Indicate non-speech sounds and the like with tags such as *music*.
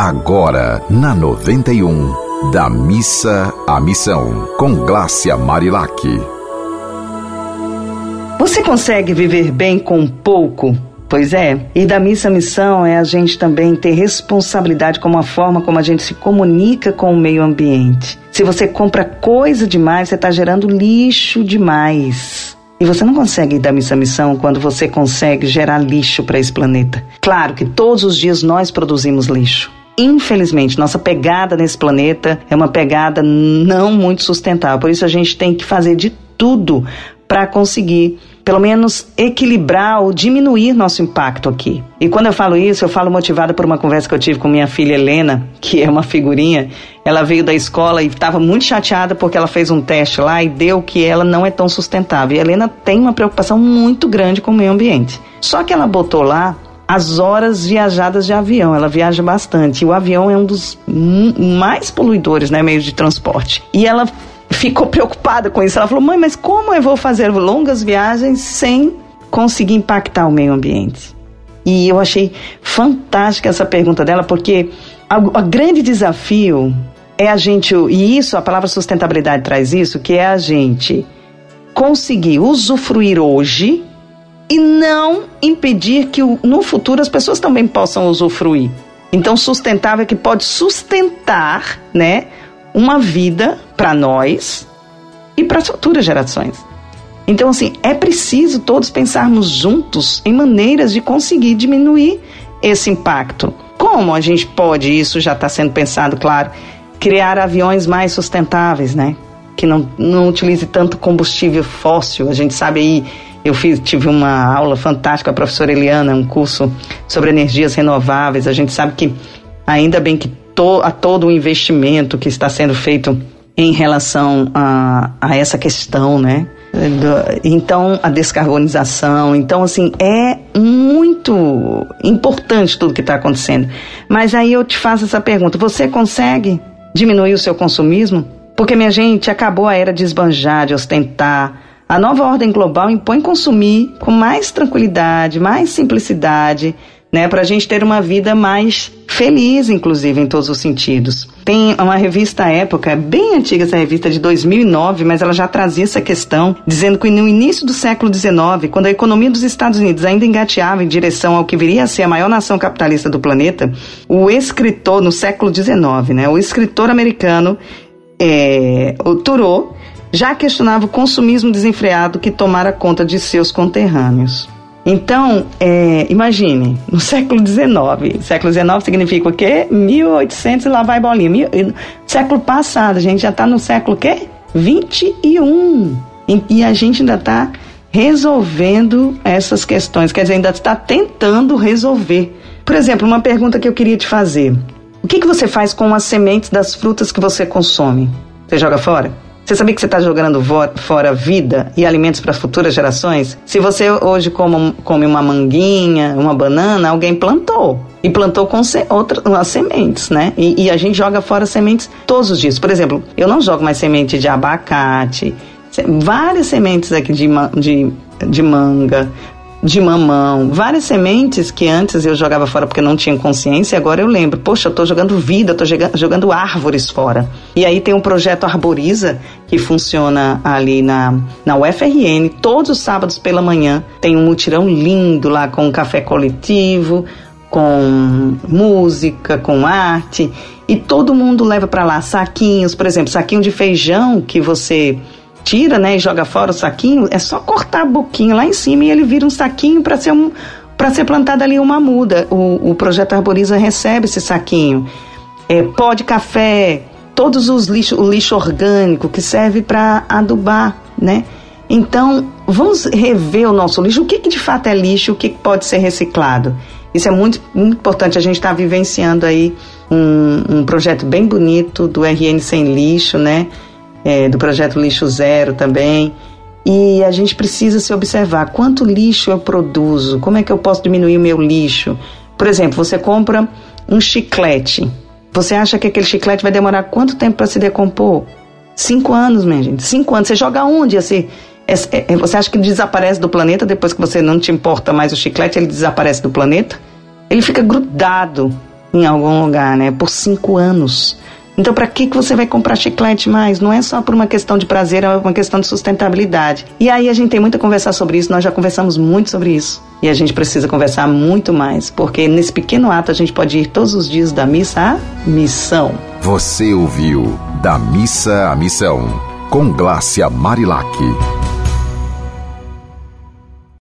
Agora, na 91, da missa à missão, com Glácia Marilac. Você consegue viver bem com pouco? Pois é, e da missa à missão é a gente também ter responsabilidade com a forma como a gente se comunica com o meio ambiente. Se você compra coisa demais, você está gerando lixo demais. E você não consegue ir da missa à missão quando você consegue gerar lixo para esse planeta. Claro que todos os dias nós produzimos lixo. Infelizmente, nossa pegada nesse planeta é uma pegada não muito sustentável. Por isso a gente tem que fazer de tudo para conseguir pelo menos equilibrar ou diminuir nosso impacto aqui. E quando eu falo isso, eu falo motivada por uma conversa que eu tive com minha filha Helena, que é uma figurinha. Ela veio da escola e estava muito chateada porque ela fez um teste lá e deu que ela não é tão sustentável. E a Helena tem uma preocupação muito grande com o meio ambiente. Só que ela botou lá as horas viajadas de avião. Ela viaja bastante. O avião é um dos mais poluidores, né, meios de transporte. E ela ficou *laughs* preocupada com isso. Ela falou: mãe, mas como eu vou fazer longas viagens sem conseguir impactar o meio ambiente? E eu achei fantástica essa pergunta dela, porque o grande desafio é a gente, e isso, a palavra sustentabilidade traz isso, que é a gente conseguir usufruir hoje e não impedir que no futuro as pessoas também possam usufruir. Então, sustentável é que pode sustentar, né, uma vida para nós e para as futuras gerações. Então, assim, é preciso todos pensarmos juntos em maneiras de conseguir diminuir esse impacto. Como a gente pode, isso já está sendo pensado, claro, criar aviões mais sustentáveis, né? Que não, não utilize tanto combustível fóssil. A gente sabe aí, eu fiz, tive uma aula fantástica com a professora Eliana, um curso sobre energias renováveis. A gente sabe que, ainda bem que to, a todo o investimento que está sendo feito em relação a, a essa questão, né? Então, a descarbonização. Então, assim, é muito importante tudo que está acontecendo. Mas aí eu te faço essa pergunta: você consegue diminuir o seu consumismo? Porque, minha gente, acabou a era de esbanjar, de ostentar. A nova ordem global impõe consumir com mais tranquilidade, mais simplicidade né, para a gente ter uma vida mais feliz, inclusive, em todos os sentidos. Tem uma revista época, bem antiga essa revista, de 2009, mas ela já trazia essa questão, dizendo que no início do século XIX, quando a economia dos Estados Unidos ainda engateava em direção ao que viria a ser a maior nação capitalista do planeta, o escritor, no século XIX, né, o escritor americano, é, o Thoreau, já questionava o consumismo desenfreado que tomara conta de seus conterrâneos. Então, é, imagine, no século XIX, século XIX significa o quê? 1800 e lá vai bolinha. Mil, século passado, a gente já está no século quê? 21. E, e a gente ainda está resolvendo essas questões, quer dizer, ainda está tentando resolver. Por exemplo, uma pergunta que eu queria te fazer. O que, que você faz com as sementes das frutas que você consome? Você joga fora? Você sabia que você está jogando fora vida e alimentos para futuras gerações? Se você hoje come, come uma manguinha, uma banana, alguém plantou. E plantou com se, outras as sementes, né? E, e a gente joga fora sementes todos os dias. Por exemplo, eu não jogo mais semente de abacate, várias sementes aqui de, de, de manga, de mamão, várias sementes que antes eu jogava fora porque não tinha consciência, agora eu lembro, poxa, eu estou jogando vida, estou jogando árvores fora. E aí tem um projeto Arboriza que funciona ali na, na UFRN, todos os sábados pela manhã tem um mutirão lindo lá com um café coletivo, com música, com arte, e todo mundo leva para lá saquinhos, por exemplo, saquinho de feijão que você tira, né, e joga fora o saquinho, é só cortar a boquinha lá em cima e ele vira um saquinho para ser um para ser plantada ali uma muda. O, o projeto Arboriza recebe esse saquinho. É, pó de café, todos os lixo, o lixo orgânico que serve para adubar, né? Então, vamos rever o nosso lixo. O que, que de fato é lixo? O que, que pode ser reciclado? Isso é muito, muito importante. A gente está vivenciando aí um, um projeto bem bonito do RN Sem Lixo, né? É, do projeto Lixo Zero também. E a gente precisa se observar quanto lixo eu produzo, como é que eu posso diminuir o meu lixo. Por exemplo, você compra um chiclete. Você acha que aquele chiclete vai demorar quanto tempo para se decompor? Cinco anos, minha gente. Cinco anos. Você joga onde? Assim, é, é, você acha que desaparece do planeta depois que você não te importa mais o chiclete, ele desaparece do planeta? Ele fica grudado em algum lugar, né? Por cinco anos. Então, para que, que você vai comprar chiclete mais? Não é só por uma questão de prazer, é uma questão de sustentabilidade. E aí a gente tem muito a conversar sobre isso, nós já conversamos muito sobre isso. E a gente precisa conversar muito mais, porque nesse pequeno ato a gente pode ir todos os dias da missa à missão. Você ouviu Da Missa à Missão, com Glácia Marilac.